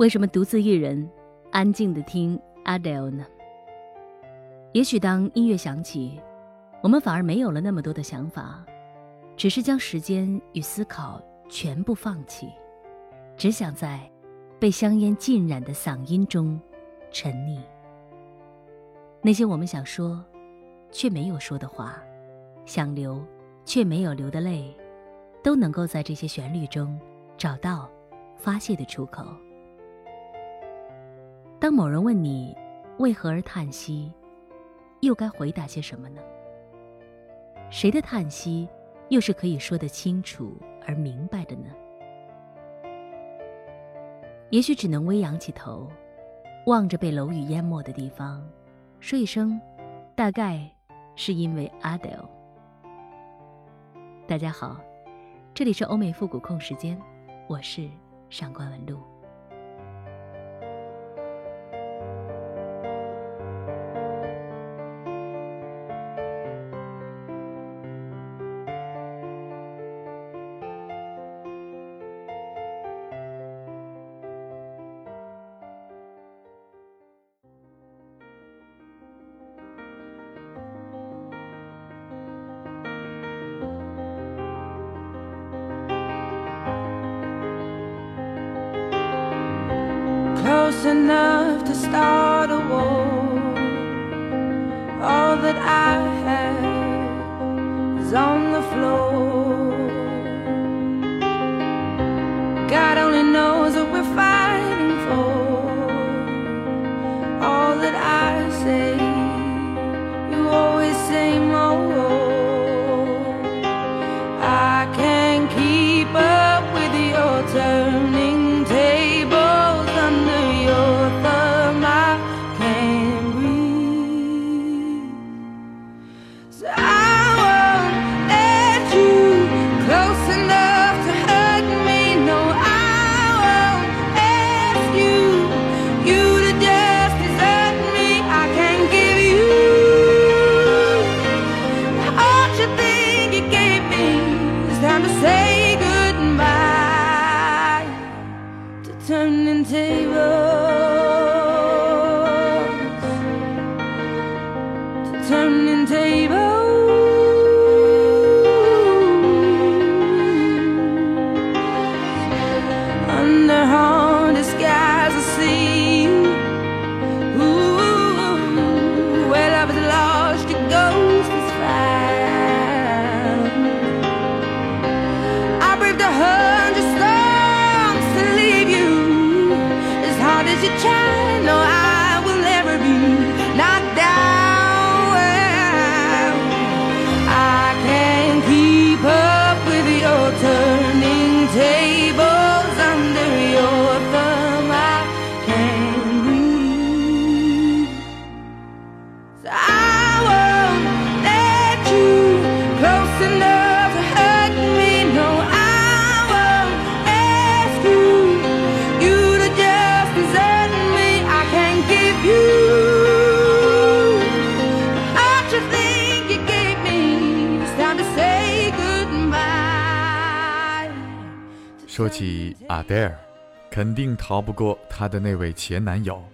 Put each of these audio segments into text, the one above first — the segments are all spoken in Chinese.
为什么独自一人，安静的听 Adele 呢？也许当音乐响起，我们反而没有了那么多的想法，只是将时间与思考全部放弃，只想在被香烟浸染的嗓音中沉溺。那些我们想说却没有说的话，想流却没有流的泪，都能够在这些旋律中找到发泄的出口。当某人问你为何而叹息，又该回答些什么呢？谁的叹息又是可以说得清楚而明白的呢？也许只能微扬起头，望着被楼宇淹没的地方，说一声：“大概是因为 Adele。”大家好，这里是欧美复古控时间，我是上官文露。and I 说起阿黛尔，肯定逃不过她的那位前男友。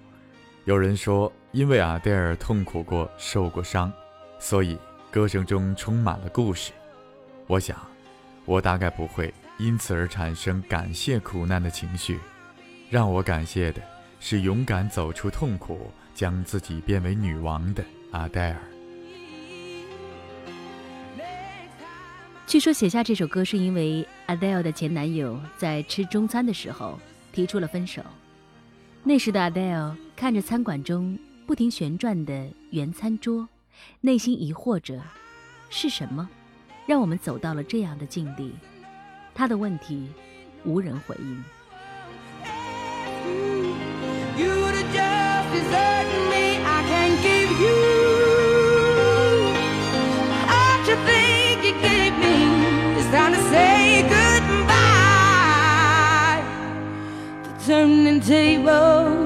有人说，因为阿黛尔痛苦过、受过伤，所以歌声中充满了故事。我想，我大概不会因此而产生感谢苦难的情绪。让我感谢的是勇敢走出痛苦，将自己变为女王的阿黛尔。据说写下这首歌是因为 Adele 的前男友在吃中餐的时候提出了分手。那时的 Adele 看着餐馆中不停旋转的圆餐桌，内心疑惑着：是什么，让我们走到了这样的境地？他的问题，无人回应。You turning tables.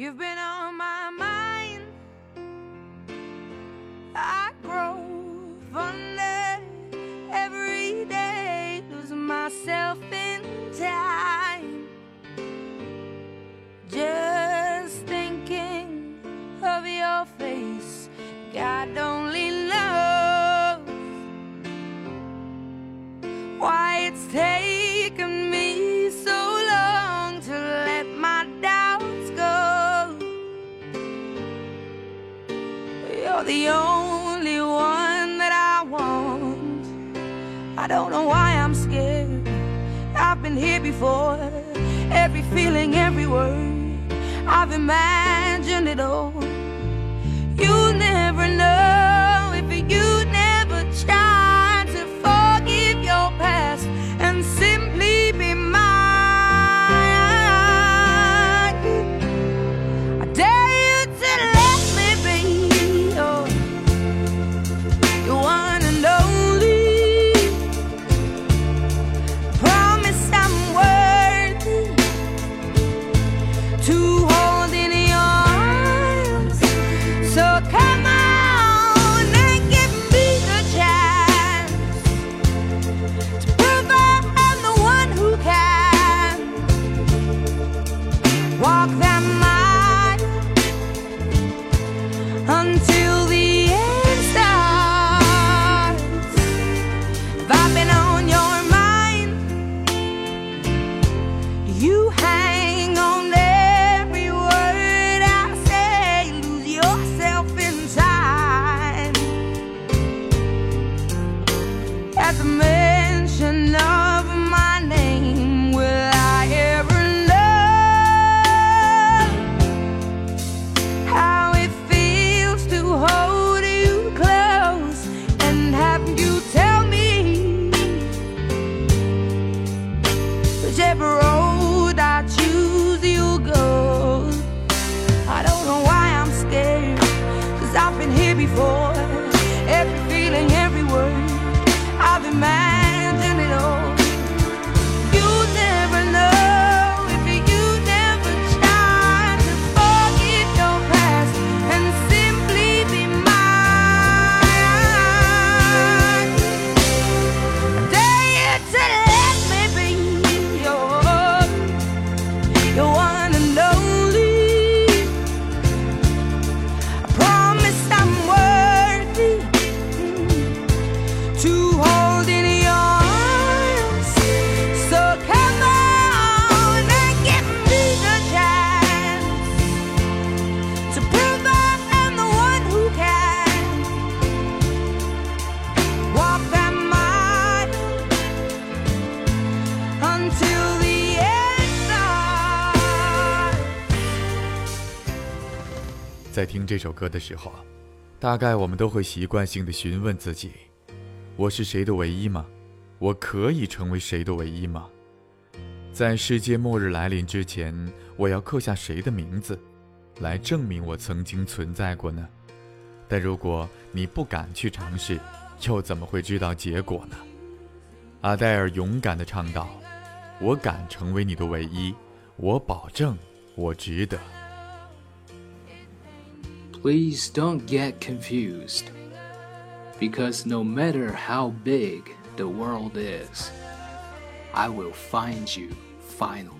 You've been on my here before. Every feeling, every word. I've imagined it all. You never know I've been here before. 在听这首歌的时候，大概我们都会习惯性的询问自己：我是谁的唯一吗？我可以成为谁的唯一吗？在世界末日来临之前，我要刻下谁的名字，来证明我曾经存在过呢？但如果你不敢去尝试，又怎么会知道结果呢？阿黛尔勇敢地唱道：“我敢成为你的唯一，我保证 我值得。 Please don't get confused. Because no matter how big the world is, I will find you finally.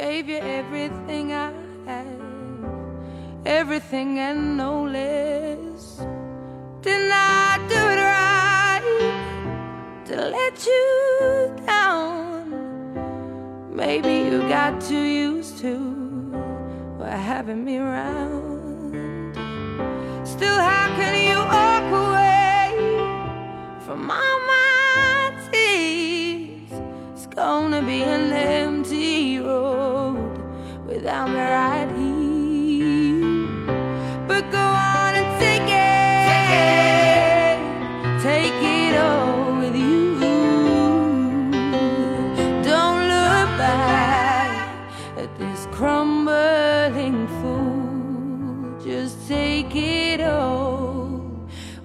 Gave you everything I had. Everything and no less. Didn't I do it right? To let you down. Maybe you got too used to having me around. Still, how can you walk away from all my tears? It's gonna be an empty road without me right here. But go on and take it, take it all with you. Don't look back at this crumbling fool. Just take it all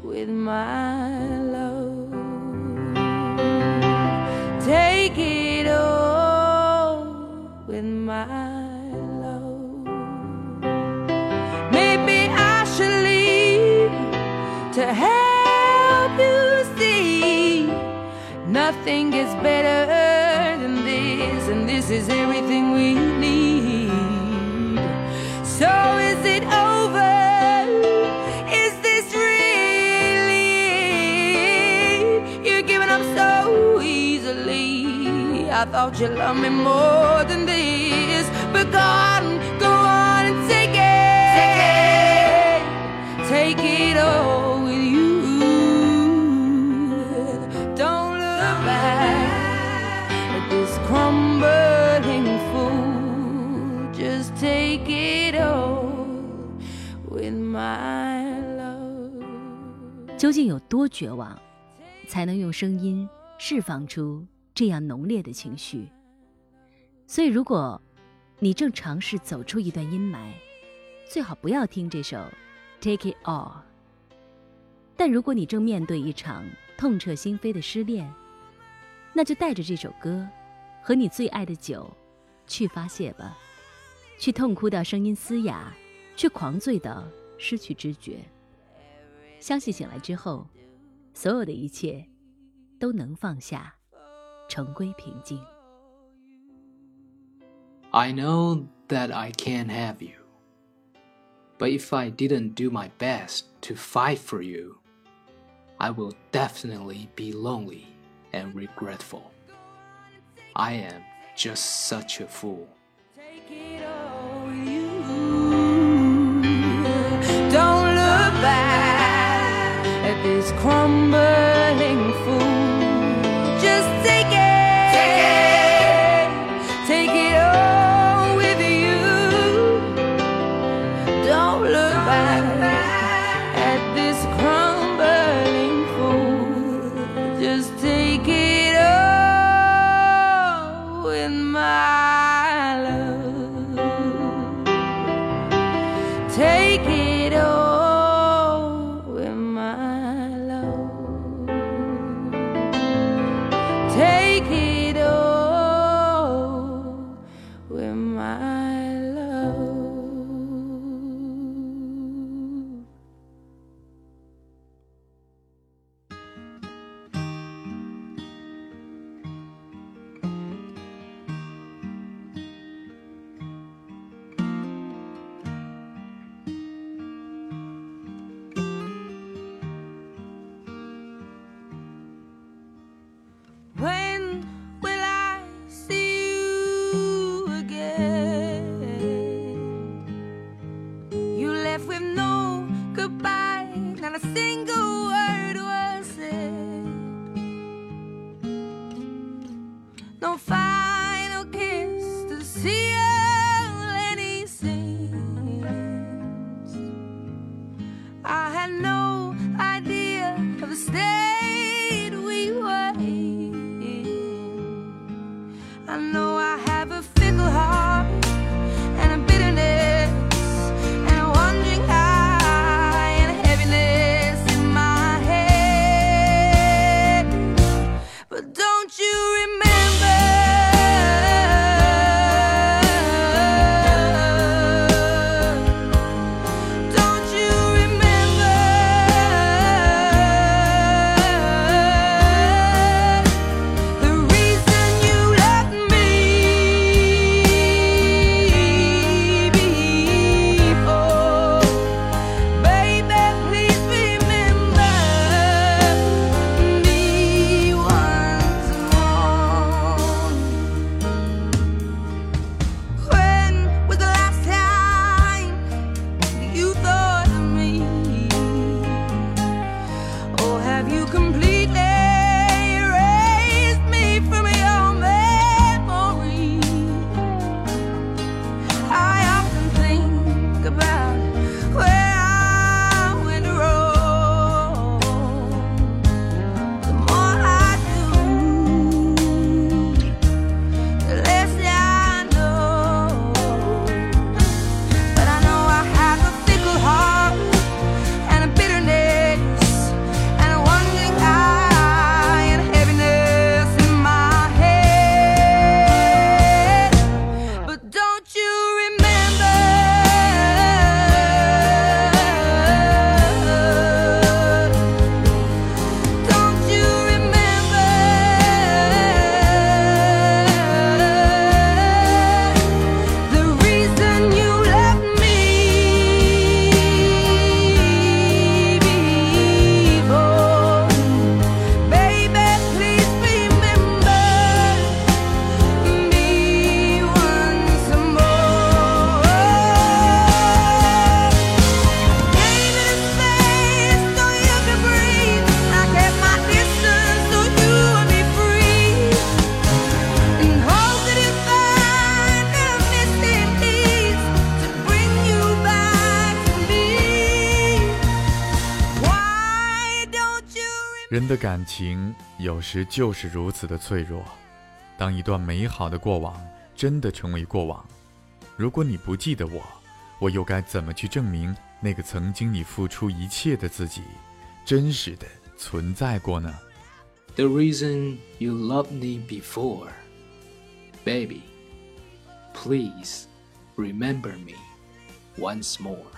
with my love. Take it all with my nothing gets better than this, and this is everything we need. So is it over? Is this really it? You're giving up so easily. I thought you loved me more than this, but go on, go on and take it, take it all with you. 究竟有多绝望，才能用声音释放出这样浓烈的情绪？所以，如果你正尝试走出一段阴霾，最好不要听这首《Take It All》。但如果你正面对一场痛彻心扉的失恋，那就带着这首歌和你最爱的酒去发泄吧，去痛哭到声音嘶哑，去狂醉到失去知觉。相信醒来之后，所有的一切都能放下，重归平静。 I know that I can't have you. But if I didn't do my best to fight for you, I will definitely be lonely and regretful. I am just such a fool. Take it all with you. Don't look back crumble. 人的感情有时就是如此的脆弱当一段美好的过往真的成为过往如果你不记得我我又该怎么去证明那个曾经你付出一切的自己真实的存在过呢？The reason you loved me before baby please remember me once more.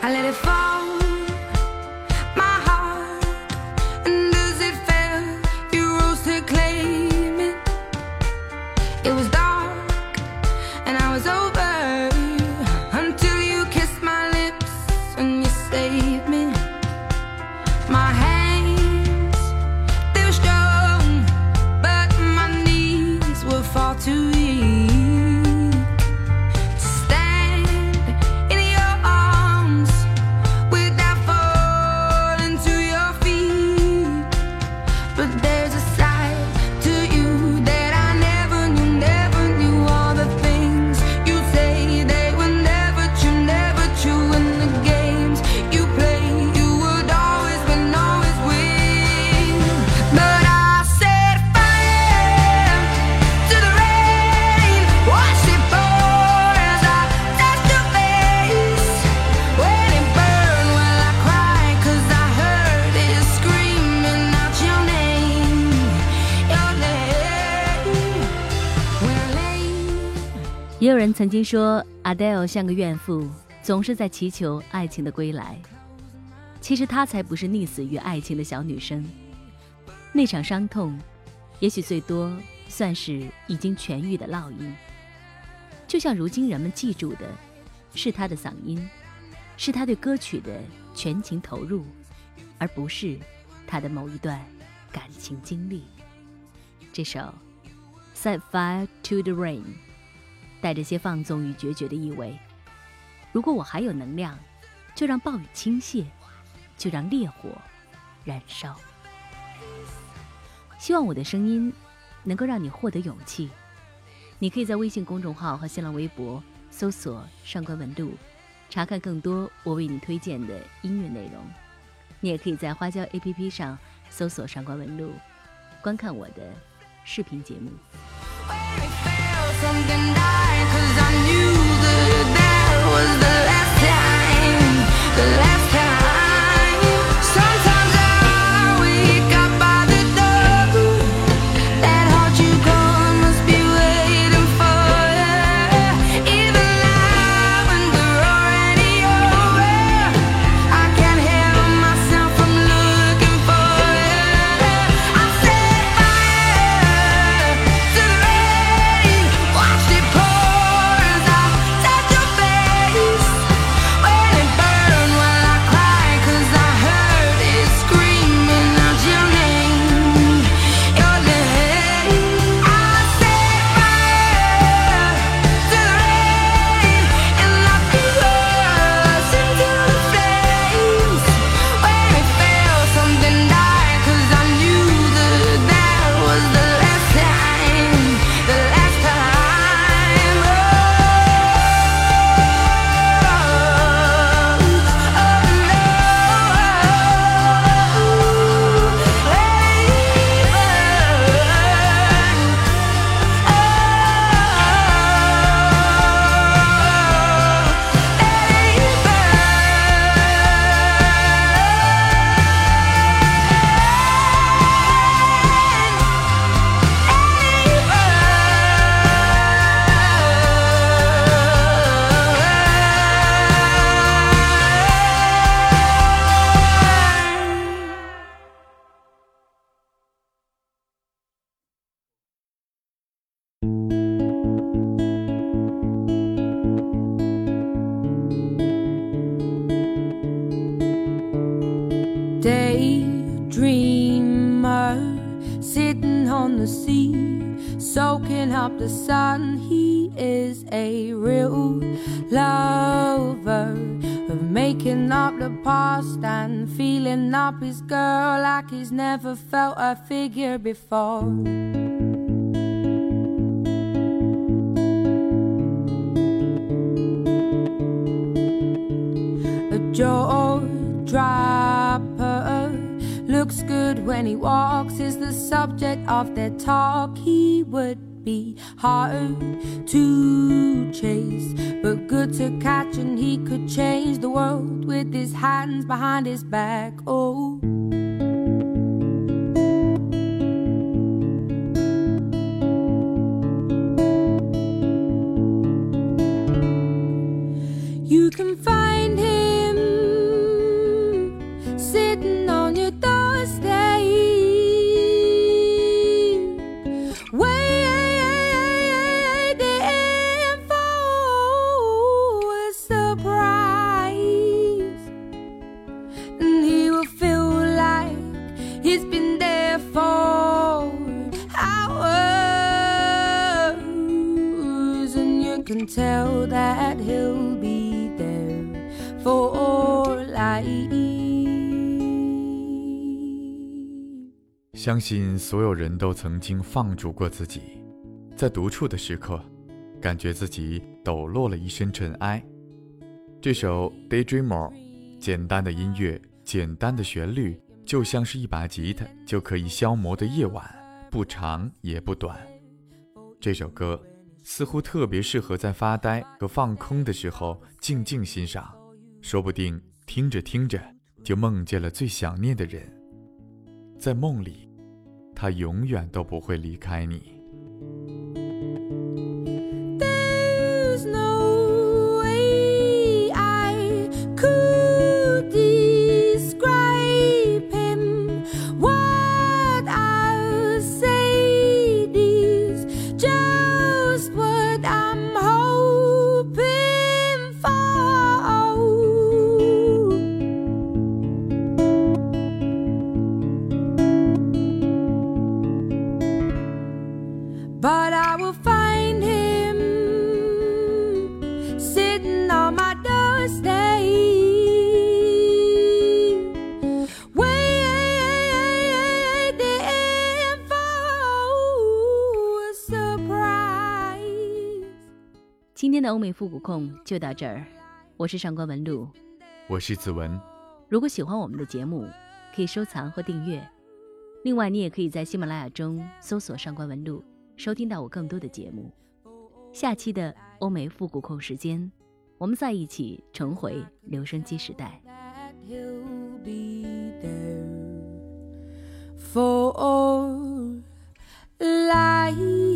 I let it fall. 曾经说，Adele 像个怨妇，总是在祈求爱情的归来。其实她才不是溺死于爱情的小女生。那场伤痛，也许最多算是已经痊愈的烙印。就像如今人们记住的，是她的嗓音，是她对歌曲的全情投入，而不是她的某一段感情经历。这首《Set Fire to the Rain》带着些放纵与决绝的意味。如果我还有能量，就让暴雨倾泻，就让烈火燃烧。希望我的声音能够让你获得勇气。你可以在微信公众号和新浪微博搜索“上官文露”，查看更多我为你推荐的音乐内容。你也可以在花椒 APP 上搜索“上官文露”，观看我的视频节目。I knew that that was the up the sun. He is a real lover of making up the past and feeling up his girl like he's never felt a figure before. a jaw dropper. Looks good when he walks, is the subject of their talk. He would be hard to chase, but good to catch, and he could change the world with his hands behind his back. Oh. 相信所有人都曾经放逐过自己，在独处的时刻，感觉自己抖落了一身尘埃。这首《Daydreamer》，简单的音乐，简单的旋律，就像是一把吉他就可以消磨的夜晚，不长也不短。这首歌似乎特别适合在发呆和放空的时候静静欣赏，说不定听着听着就梦见了最想念的人，在梦里。他永远都不会离开你。欧美复古控就到这儿，我是上官文露，我是子文。如果喜欢我们的节目，可以收藏和订阅。另外，你也可以在喜马拉雅中搜索“上官文露”，收听到我更多的节目。下期的欧美复古控时间，我们再一起重回留声机时代。For life.